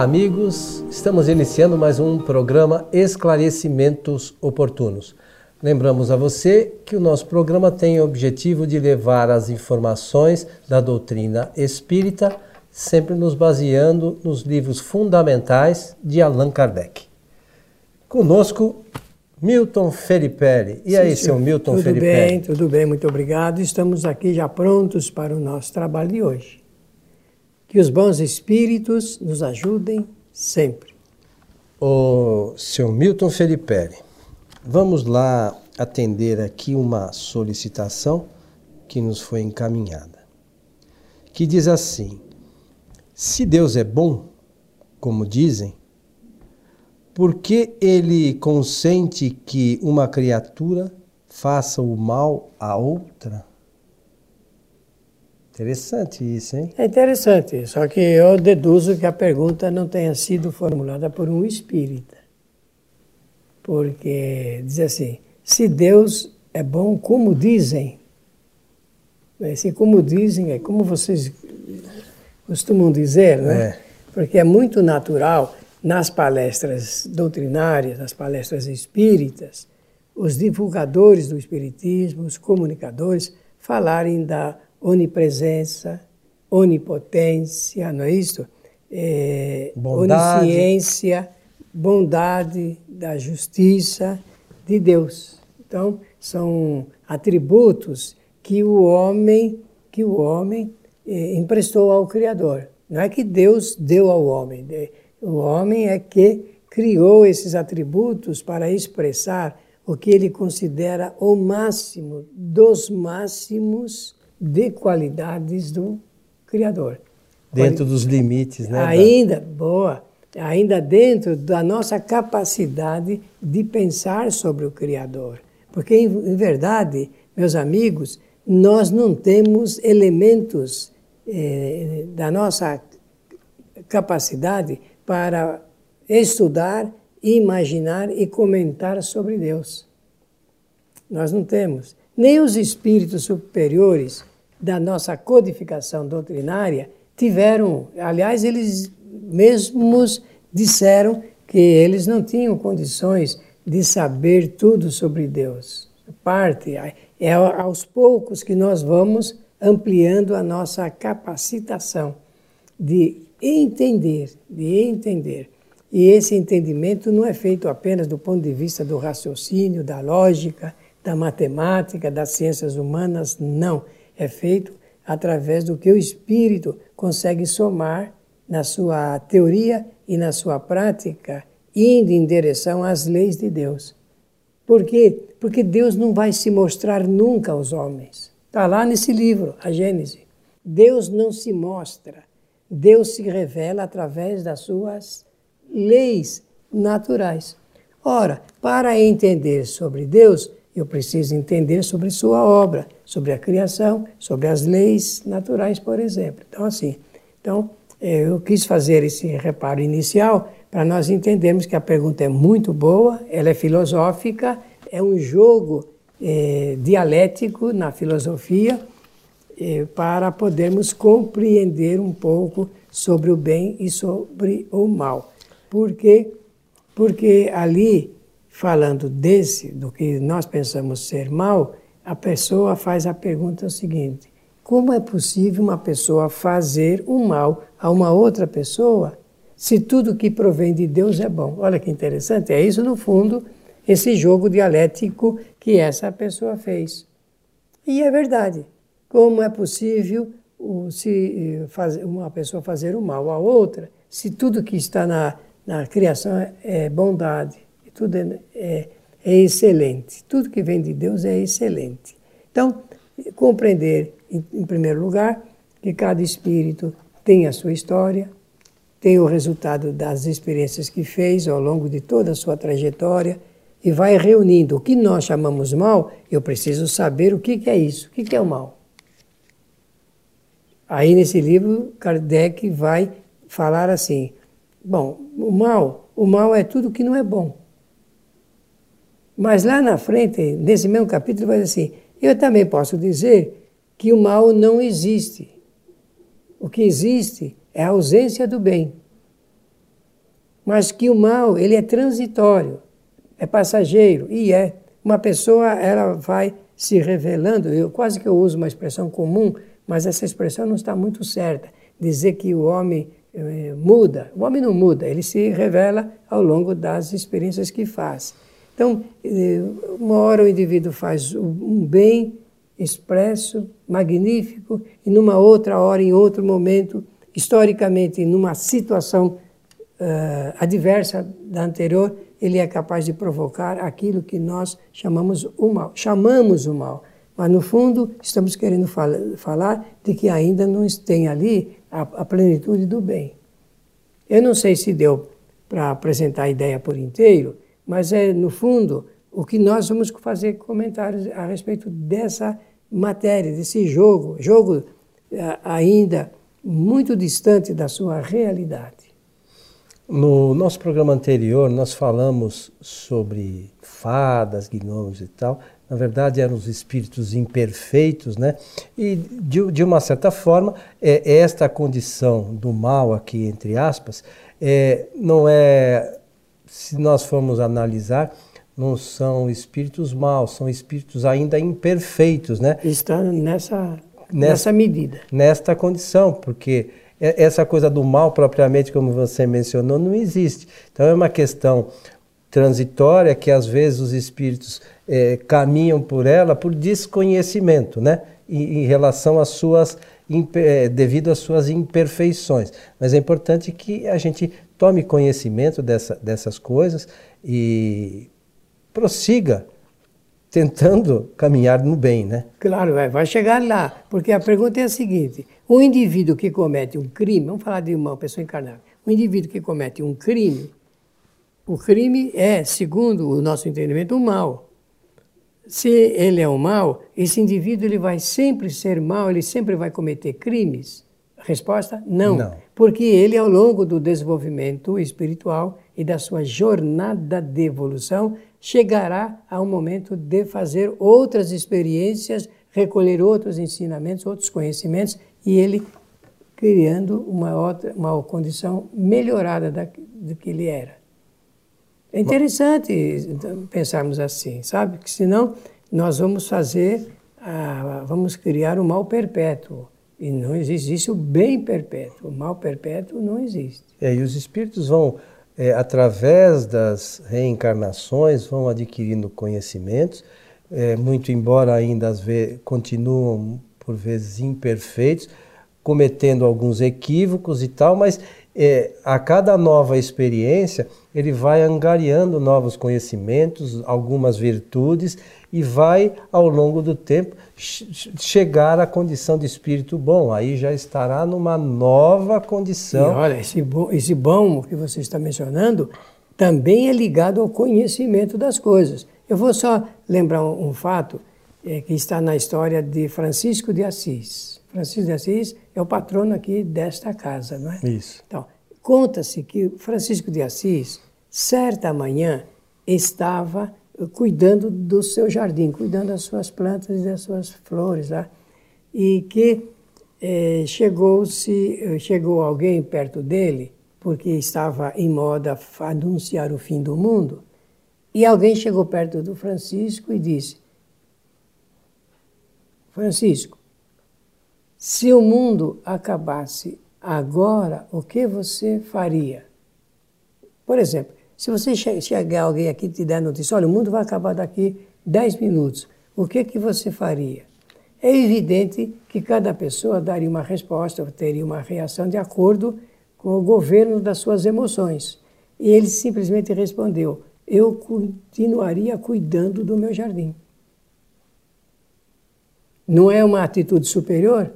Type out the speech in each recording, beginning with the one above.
Olá, amigos. Estamos iniciando mais um programa Esclarecimentos Oportunos. Lembramos a você que o nosso programa tem o objetivo de levar as informações da doutrina espírita, sempre nos baseando nos livros fundamentais de Allan Kardec. Conosco, Milton Felipe. E aí, Sim, seu Milton tudo Felipe? Tudo bem, tudo bem, muito obrigado. Estamos aqui já prontos para o nosso trabalho de hoje. Que os bons espíritos nos ajudem sempre. O seu Milton Felipe, vamos lá atender aqui uma solicitação que nos foi encaminhada. Que diz assim: Se Deus é bom, como dizem, por que ele consente que uma criatura faça o mal a outra? Interessante isso, hein? É interessante, só que eu deduzo que a pergunta não tenha sido formulada por um espírita. Porque diz assim: se Deus é bom, como dizem? Se como dizem, é como vocês costumam dizer, né? É. Porque é muito natural nas palestras doutrinárias, nas palestras espíritas, os divulgadores do espiritismo, os comunicadores, falarem da onipresença, onipotência, não é isso? É, bondade. Onisciência, bondade da justiça de Deus. Então, são atributos que o homem, que o homem é, emprestou ao Criador. Não é que Deus deu ao homem. O homem é que criou esses atributos para expressar o que ele considera o máximo dos máximos de qualidades do Criador. Dentro dos limites, né? Ainda, boa, ainda dentro da nossa capacidade de pensar sobre o Criador. Porque, em, em verdade, meus amigos, nós não temos elementos eh, da nossa capacidade para estudar, imaginar e comentar sobre Deus. Nós não temos. Nem os espíritos superiores da nossa codificação doutrinária tiveram, aliás, eles mesmos disseram que eles não tinham condições de saber tudo sobre Deus. Parte é aos poucos que nós vamos ampliando a nossa capacitação de entender, de entender. E esse entendimento não é feito apenas do ponto de vista do raciocínio, da lógica, da matemática, das ciências humanas, não é feito através do que o espírito consegue somar na sua teoria e na sua prática, indo em direção às leis de Deus. Por quê? Porque Deus não vai se mostrar nunca aos homens. Está lá nesse livro, a Gênese. Deus não se mostra. Deus se revela através das suas leis naturais. Ora, para entender sobre Deus, eu preciso entender sobre sua obra, sobre a criação, sobre as leis naturais, por exemplo. Então, assim, então, eh, eu quis fazer esse reparo inicial para nós entendermos que a pergunta é muito boa, ela é filosófica, é um jogo é, dialético na filosofia é, para podermos compreender um pouco sobre o bem e sobre o mal. Por quê? Porque ali falando desse, do que nós pensamos ser mal, a pessoa faz a pergunta seguinte: como é possível uma pessoa fazer um mal a uma outra pessoa se tudo que provém de Deus é bom? Olha que interessante, é isso no fundo, esse jogo dialético que essa pessoa fez. E é verdade. Como é possível se fazer, uma pessoa fazer o mal a outra se tudo que está na, na criação é, é bondade? Tudo é, é, é excelente. Tudo que vem de Deus é excelente. Então, compreender, em, em primeiro lugar, que cada espírito tem a sua história, tem o resultado das experiências que fez ao longo de toda a sua trajetória e vai reunindo o que nós chamamos mal. Eu preciso saber o que é isso, o que é o mal. Aí nesse livro, Kardec vai falar assim: bom, o mal, o mal é tudo que não é bom. Mas lá na frente, nesse mesmo capítulo, vai dizer assim: eu também posso dizer que o mal não existe. O que existe é a ausência do bem. mas que o mal ele é transitório, é passageiro e é. Uma pessoa ela vai se revelando. Eu quase que eu uso uma expressão comum, mas essa expressão não está muito certa. Dizer que o homem eh, muda, o homem não muda, ele se revela ao longo das experiências que faz. Então, eh, uma hora o indivíduo faz um bem expresso, magnífico, e numa outra hora, em outro momento, historicamente, numa situação uh, adversa da anterior, ele é capaz de provocar aquilo que nós chamamos o mal. Chamamos o mal, mas no fundo estamos querendo fal falar de que ainda não tem ali a, a plenitude do bem. Eu não sei se deu para apresentar a ideia por inteiro, mas é no fundo o que nós vamos fazer comentários a respeito dessa matéria, desse jogo, jogo eh, ainda muito distante da sua realidade. No nosso programa anterior, nós falamos sobre fadas, gnomos e tal. Na verdade, eram os espíritos imperfeitos, né? E, de, de uma certa forma, é, esta condição do mal, aqui entre aspas, é, não é, se nós formos analisar, não são espíritos maus, são espíritos ainda imperfeitos, né? Está nessa, nessa medida. Nesta condição, porque essa coisa do mal propriamente, como você mencionou, não existe. Então é uma questão transitória que às vezes os espíritos é, caminham por ela por desconhecimento, né? Em, em relação às suas é, devido às suas imperfeições. Mas é importante que a gente tome conhecimento dessa, dessas coisas e prossiga tentando caminhar no bem, né? Claro, vai chegar lá, porque a pergunta é a seguinte: um indivíduo que comete um crime, vamos falar de uma pessoa encarnada, um indivíduo que comete um crime, o crime é, segundo o nosso entendimento, um mal. Se ele é um mal, esse indivíduo ele vai sempre ser mal, ele sempre vai cometer crimes. Resposta: não. não. Porque ele, ao longo do desenvolvimento espiritual e da sua jornada de evolução, chegará a um momento de fazer outras experiências, recolher outros ensinamentos, outros conhecimentos e ele criando uma outra uma condição melhorada da, do que ele era. É interessante pensarmos assim, sabe? Que senão nós vamos fazer, ah, vamos criar o um mal perpétuo. E não existe o bem perpétuo. O mal perpétuo não existe. É, e os espíritos vão é, através das reencarnações, vão adquirindo conhecimentos, é, muito embora ainda vezes continuam por vezes imperfeitos, cometendo alguns equívocos e tal, mas é, a cada nova experiência ele vai angariando novos conhecimentos, algumas virtudes e vai ao longo do tempo chegar à condição de espírito bom. Aí já estará numa nova condição. E olha, esse bom, esse bom que você está mencionando também é ligado ao conhecimento das coisas. Eu vou só lembrar um, um fato é, que está na história de Francisco de Assis. Francisco de Assis é o patrono aqui desta casa, não é? Isso. Então, conta-se que Francisco de Assis, certa manhã, estava cuidando do seu jardim, cuidando das suas plantas e das suas flores lá. E que eh, chegou-se, chegou alguém perto dele, porque estava em moda anunciar o fim do mundo, e alguém chegou perto do Francisco e disse: Francisco, se o mundo acabasse agora, o que você faria? Por exemplo, se você chegar alguém aqui e te der notícia, olha, o mundo vai acabar daqui 10 minutos, o que, que você faria? É evidente que cada pessoa daria uma resposta, teria uma reação de acordo com o governo das suas emoções. E ele simplesmente respondeu: Eu continuaria cuidando do meu jardim. Não é uma atitude superior?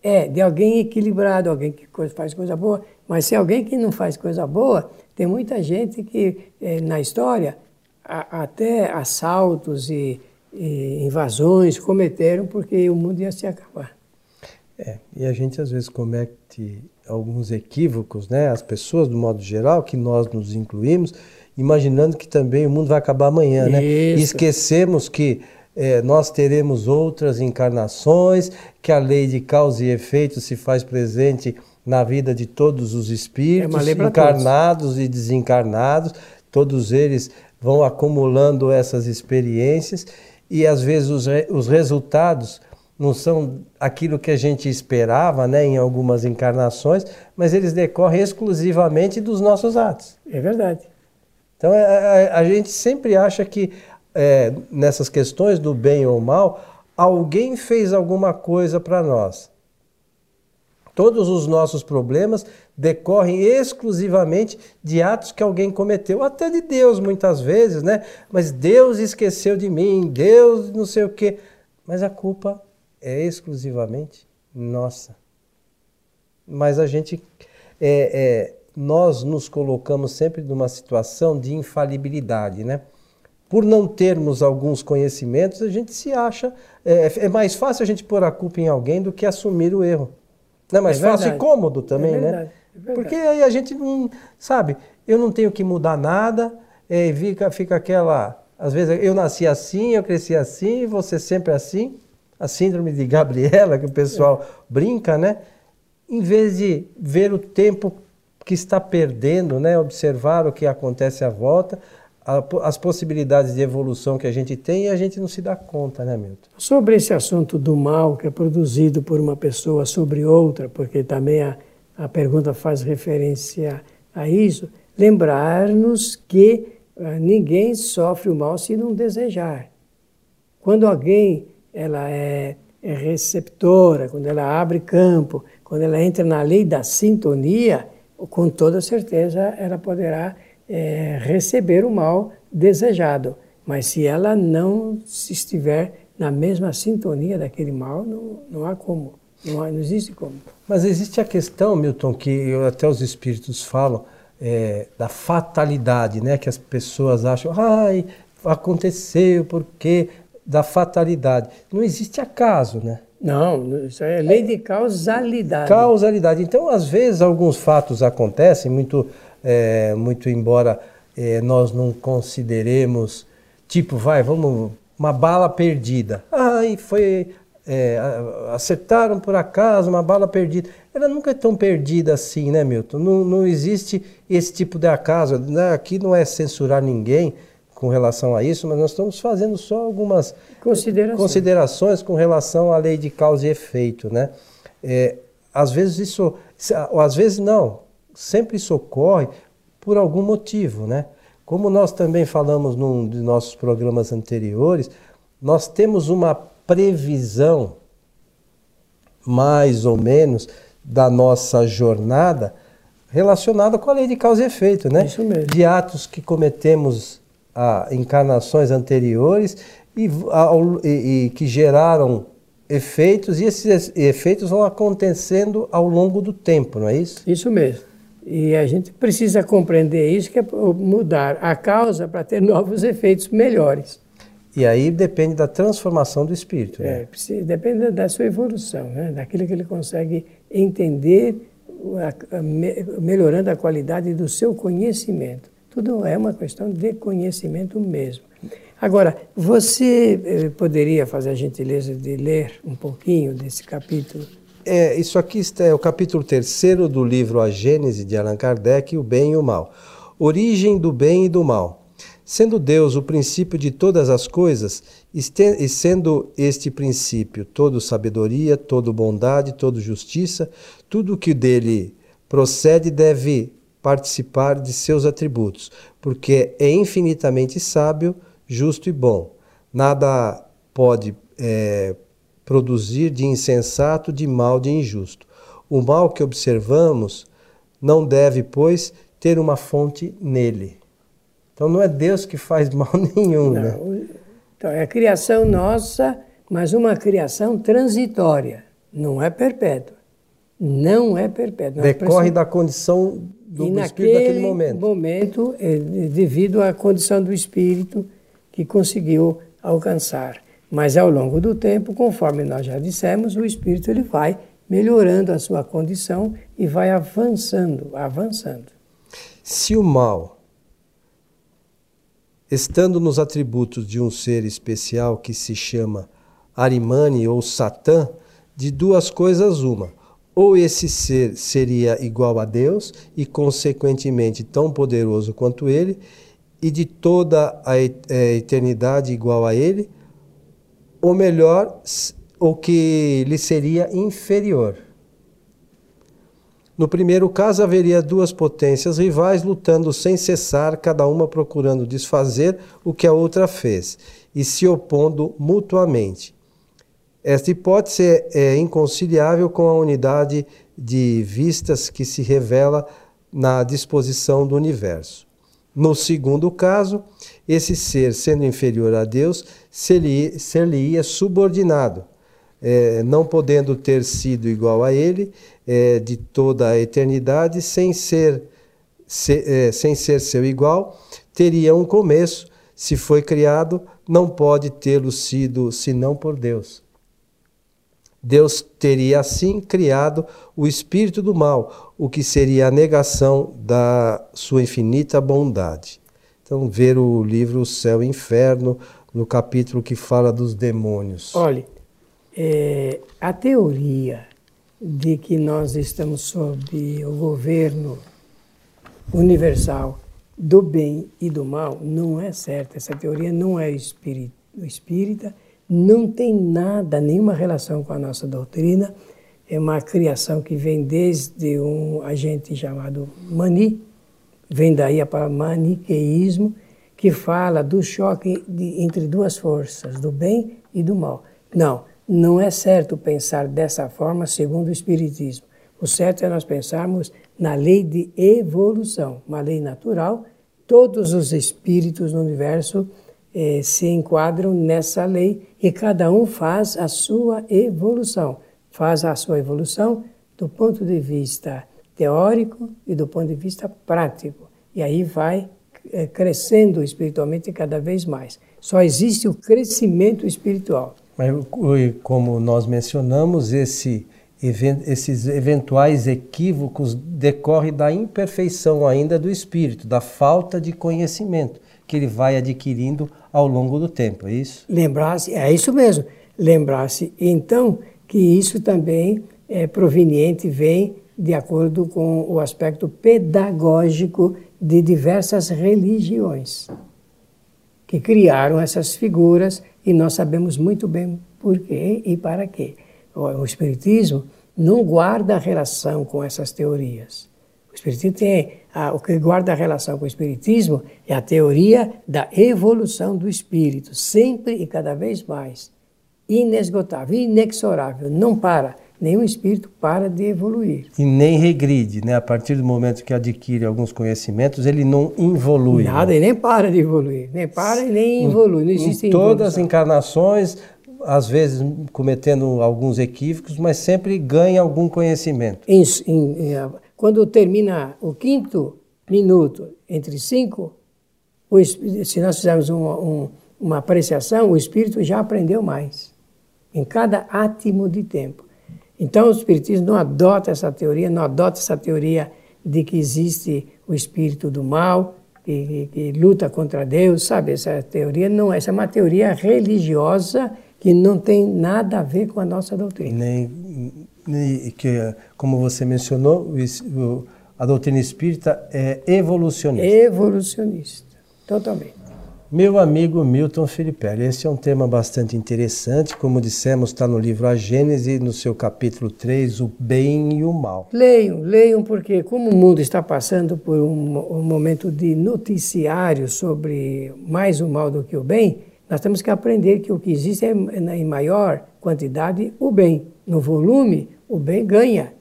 É, de alguém equilibrado, alguém que faz coisa boa. Mas se alguém que não faz coisa boa, tem muita gente que, eh, na história, até assaltos e, e, invasões cometeram porque o mundo ia se acabar. É, e a gente às vezes comete alguns equívocos, né? As pessoas, do modo geral, que nós nos incluímos, imaginando que também o mundo vai acabar amanhã, né? E esquecemos que é, nós teremos outras encarnações, que a lei de causa e efeito se faz presente na vida de todos os É espíritos, pra encarnados e desencarnados, todos eles vão acumulando essas experiências e às vezes os, re- os resultados não são aquilo que a gente esperava né, em algumas encarnações, mas eles decorrem exclusivamente dos nossos atos. É verdade. Então a, a- a gente sempre acha que é, nessas questões do bem ou mal, alguém fez alguma coisa para nós. Todos os nossos problemas decorrem exclusivamente de atos que alguém cometeu, até de Deus muitas vezes, né? Mas Deus esqueceu de mim, Deus não sei o quê. Mas a culpa é exclusivamente nossa. Mas a gente, é, é, nós nos colocamos sempre numa situação de infalibilidade, né? Por não termos alguns conhecimentos, a gente se acha. É, é mais fácil a gente pôr a culpa em alguém do que assumir o erro. É mais É fácil e cômodo também, É né? verdade, é verdade. Porque aí a gente não. Sabe, eu não tenho que mudar nada, é, fica, fica aquela. Às vezes eu nasci assim, eu cresci assim, você sempre assim. A síndrome de Gabriela, que o pessoal brinca, né? Em vez de ver o tempo que está perdendo, né? Observar o que acontece à volta, a- as possibilidades de evolução que a gente tem e a gente não se dá conta, né, Milton? Sobre esse assunto do mal que é produzido por uma pessoa sobre outra, porque também a, a pergunta faz referência a isso, lembrar-nos que ah, ninguém sofre o mal se não desejar. Quando alguém ela é, é receptora, quando ela abre campo, quando ela entra na lei da sintonia, com toda certeza ela poderá é, receber o mal desejado. Mas se ela não se estiver na mesma sintonia daquele mal, não, não há como, não, há- não existe como. Mas existe a questão, Milton, que eu- até os espíritos falam, é, da fatalidade, né? Que as pessoas acham, ai, aconteceu, por quê? Da fatalidade. Não existe acaso, né? Não, isso é lei de causalidade. Causalidade. Então, às vezes, alguns fatos acontecem, muito, é, muito embora é, nós não consideremos, tipo, vai, vamos, uma bala perdida. Ai, foi. é, acertaram por acaso uma bala perdida. Ela nunca é tão perdida assim, né, Milton? Não, não existe esse tipo de acaso. né? Aqui não é censurar ninguém com relação a isso, mas nós estamos fazendo só algumas Considerações. considerações com relação à lei de causa e efeito, né? É, às vezes isso, ou às vezes não, sempre isso ocorre por algum motivo, né? Como nós também falamos num de nossos programas anteriores, nós temos uma previsão, mais ou menos, da nossa jornada relacionada com a lei de causa e efeito, né? Isso mesmo. De atos que cometemos a encarnações anteriores e, ao- e- e que geraram efeitos e esses efeitos vão acontecendo ao longo do tempo, não é isso? Isso mesmo. E a gente precisa compreender isso, que é mudar a causa para ter novos efeitos melhores. E aí depende da transformação do espírito. É, Né? precisa- depende da sua evolução, né? daquilo que ele consegue entender, melhorando a qualidade do seu conhecimento. Tudo é uma questão de conhecimento mesmo. Agora, você eh, poderia fazer a gentileza de ler um pouquinho desse capítulo? É, isso aqui é o capítulo terceiro do livro A Gênese de Allan Kardec, o bem e o mal. Origem do bem e do mal. Sendo Deus o princípio de todas as coisas, e sendo este princípio todo sabedoria, todo bondade, todo justiça, tudo que dele procede deve participar de seus atributos, porque é infinitamente sábio, justo e bom. Nada pode eh, produzir de insensato, de mal, de injusto. O mal que observamos não deve, pois, ter uma fonte nele. Então não é Deus que faz mal nenhum, né? Não, o- Então, é a criação nossa, mas uma criação transitória, não é perpétua. Não é perpétua. Decorre da condição do, do espírito naquele momento. momento, é, devido à condição do espírito que conseguiu alcançar. Mas ao longo do tempo, conforme nós já dissemos, o espírito ele vai melhorando a sua condição e vai avançando, avançando. Se o mal, estando nos atributos de um ser especial que se chama Arimane ou Satã, de duas coisas uma, ou esse ser seria igual a Deus e, consequentemente, tão poderoso quanto ele, e de toda a é, eternidade igual a ele, ou melhor, o que lhe seria inferior. No primeiro caso, haveria duas potências rivais lutando sem cessar, cada uma procurando desfazer o que a outra fez e se opondo mutuamente. Esta hipótese é, inconciliável com a unidade de vistas que se revela na disposição do universo. No segundo caso, esse ser, sendo inferior a Deus, ser-lhe-ia subordinado, é, não podendo ter sido igual a ele é, de toda a eternidade, sem ser, se, é, sem ser seu igual, teria um começo. Se foi criado, não pode tê-lo sido senão por Deus. Deus teria assim criado o espírito do mal, o que seria a negação da sua infinita bondade. Então, ver o livro Céu e Inferno, no capítulo que fala dos demônios. Olhe, é, a teoria de que nós estamos sob o governo universal do bem e do mal não é certa. Essa teoria não é espírita não tem nada, nenhuma relação com a nossa doutrina. É uma criação que vem desde um agente chamado Mani, vem daí a palavra maniqueísmo, que fala do choque de, entre duas forças, do bem e do mal. Não, não é certo pensar dessa forma segundo o Espiritismo. O certo é nós pensarmos na lei de evolução, uma lei natural. Todos os espíritos no universo eh, se enquadram nessa lei e cada um faz a sua evolução. Faz a sua evolução do ponto de vista teórico e do ponto de vista prático. E aí vai eh, crescendo espiritualmente cada vez mais. Só existe o crescimento espiritual. Mas, como nós mencionamos, esse, esses eventuais equívocos decorrem da imperfeição ainda do espírito, da falta de conhecimento que ele vai adquirindo ao longo do tempo, é isso? Lembrar-se, é isso mesmo. Lembrar-se, então, que isso também é proveniente, vem de acordo com o aspecto pedagógico de diversas religiões que criaram essas figuras e nós sabemos muito bem por quê e para quê. O Espiritismo não guarda relação com essas teorias. O Espiritismo tem a, o que guarda a relação com o Espiritismo é a teoria da evolução do espírito, sempre e cada vez mais. Inesgotável, inexorável, não para. Nenhum espírito para de evoluir. E nem regride, né? A partir do momento que adquire alguns conhecimentos, ele não evolui. Nada, né? e nem para de evoluir. Nem para e nem evolui. Não existe em todas as encarnações, às vezes cometendo alguns equívocos, mas sempre ganha algum conhecimento. Em, em, quando termina o quinto minuto entre cinco, se nós fizermos um, um, uma apreciação, o espírito já aprendeu mais, em cada átimo de tempo. Então, o Espiritismo não adota essa teoria, não adota essa teoria de que existe o espírito do mal, que, que, que luta contra Deus, sabe? Essa teoria não, essa é uma teoria religiosa que não tem nada a ver com a nossa doutrina. Nem, que, como você mencionou, a doutrina espírita é evolucionista. Evolucionista, totalmente. Meu amigo Milton Felipe, esse é um tema bastante interessante. Como dissemos, está no livro A Gênese, no seu capítulo 3, O Bem e o Mal. Leiam, leiam, porque como o mundo está passando por um, um momento de noticiário sobre mais o mal do que o bem, nós temos que aprender que o que existe é, em maior quantidade, o bem. No volume, o bem ganha.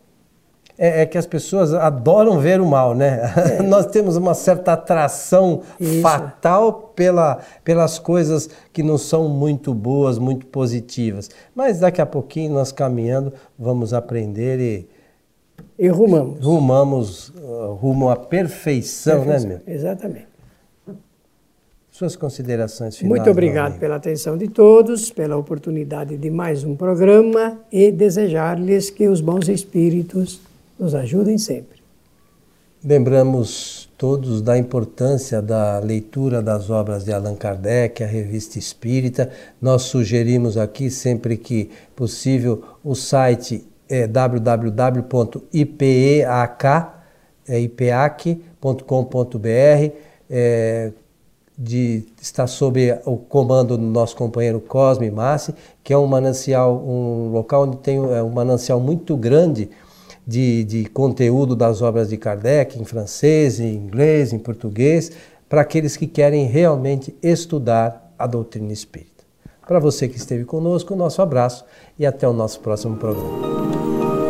É, é que as pessoas adoram ver o mal, né? É. Nós temos uma certa atração Isso. fatal pela, pelas coisas que não são muito boas, muito positivas. Mas daqui a pouquinho, nós caminhando, vamos aprender e. E rumamos. Rumamos uh, rumo à perfeição, perfeição, né, meu? Exatamente. Suas considerações finais. Muito obrigado pela atenção de todos, pela oportunidade de mais um programa e desejar-lhes que os bons espíritos nos ajudem sempre. Lembramos todos da importância da leitura das obras de Allan Kardec, a Revista Espírita. Nós sugerimos aqui, sempre que possível, o site é www.ipeac.com.br. É, de está sob o comando do nosso companheiro Cosme Massi, que é um manancial, um local onde tem é, um manancial muito grande de, de conteúdo das obras de Kardec em francês, em inglês, em português, para aqueles que querem realmente estudar a doutrina espírita. Para você que esteve conosco, nosso abraço e até o nosso próximo programa.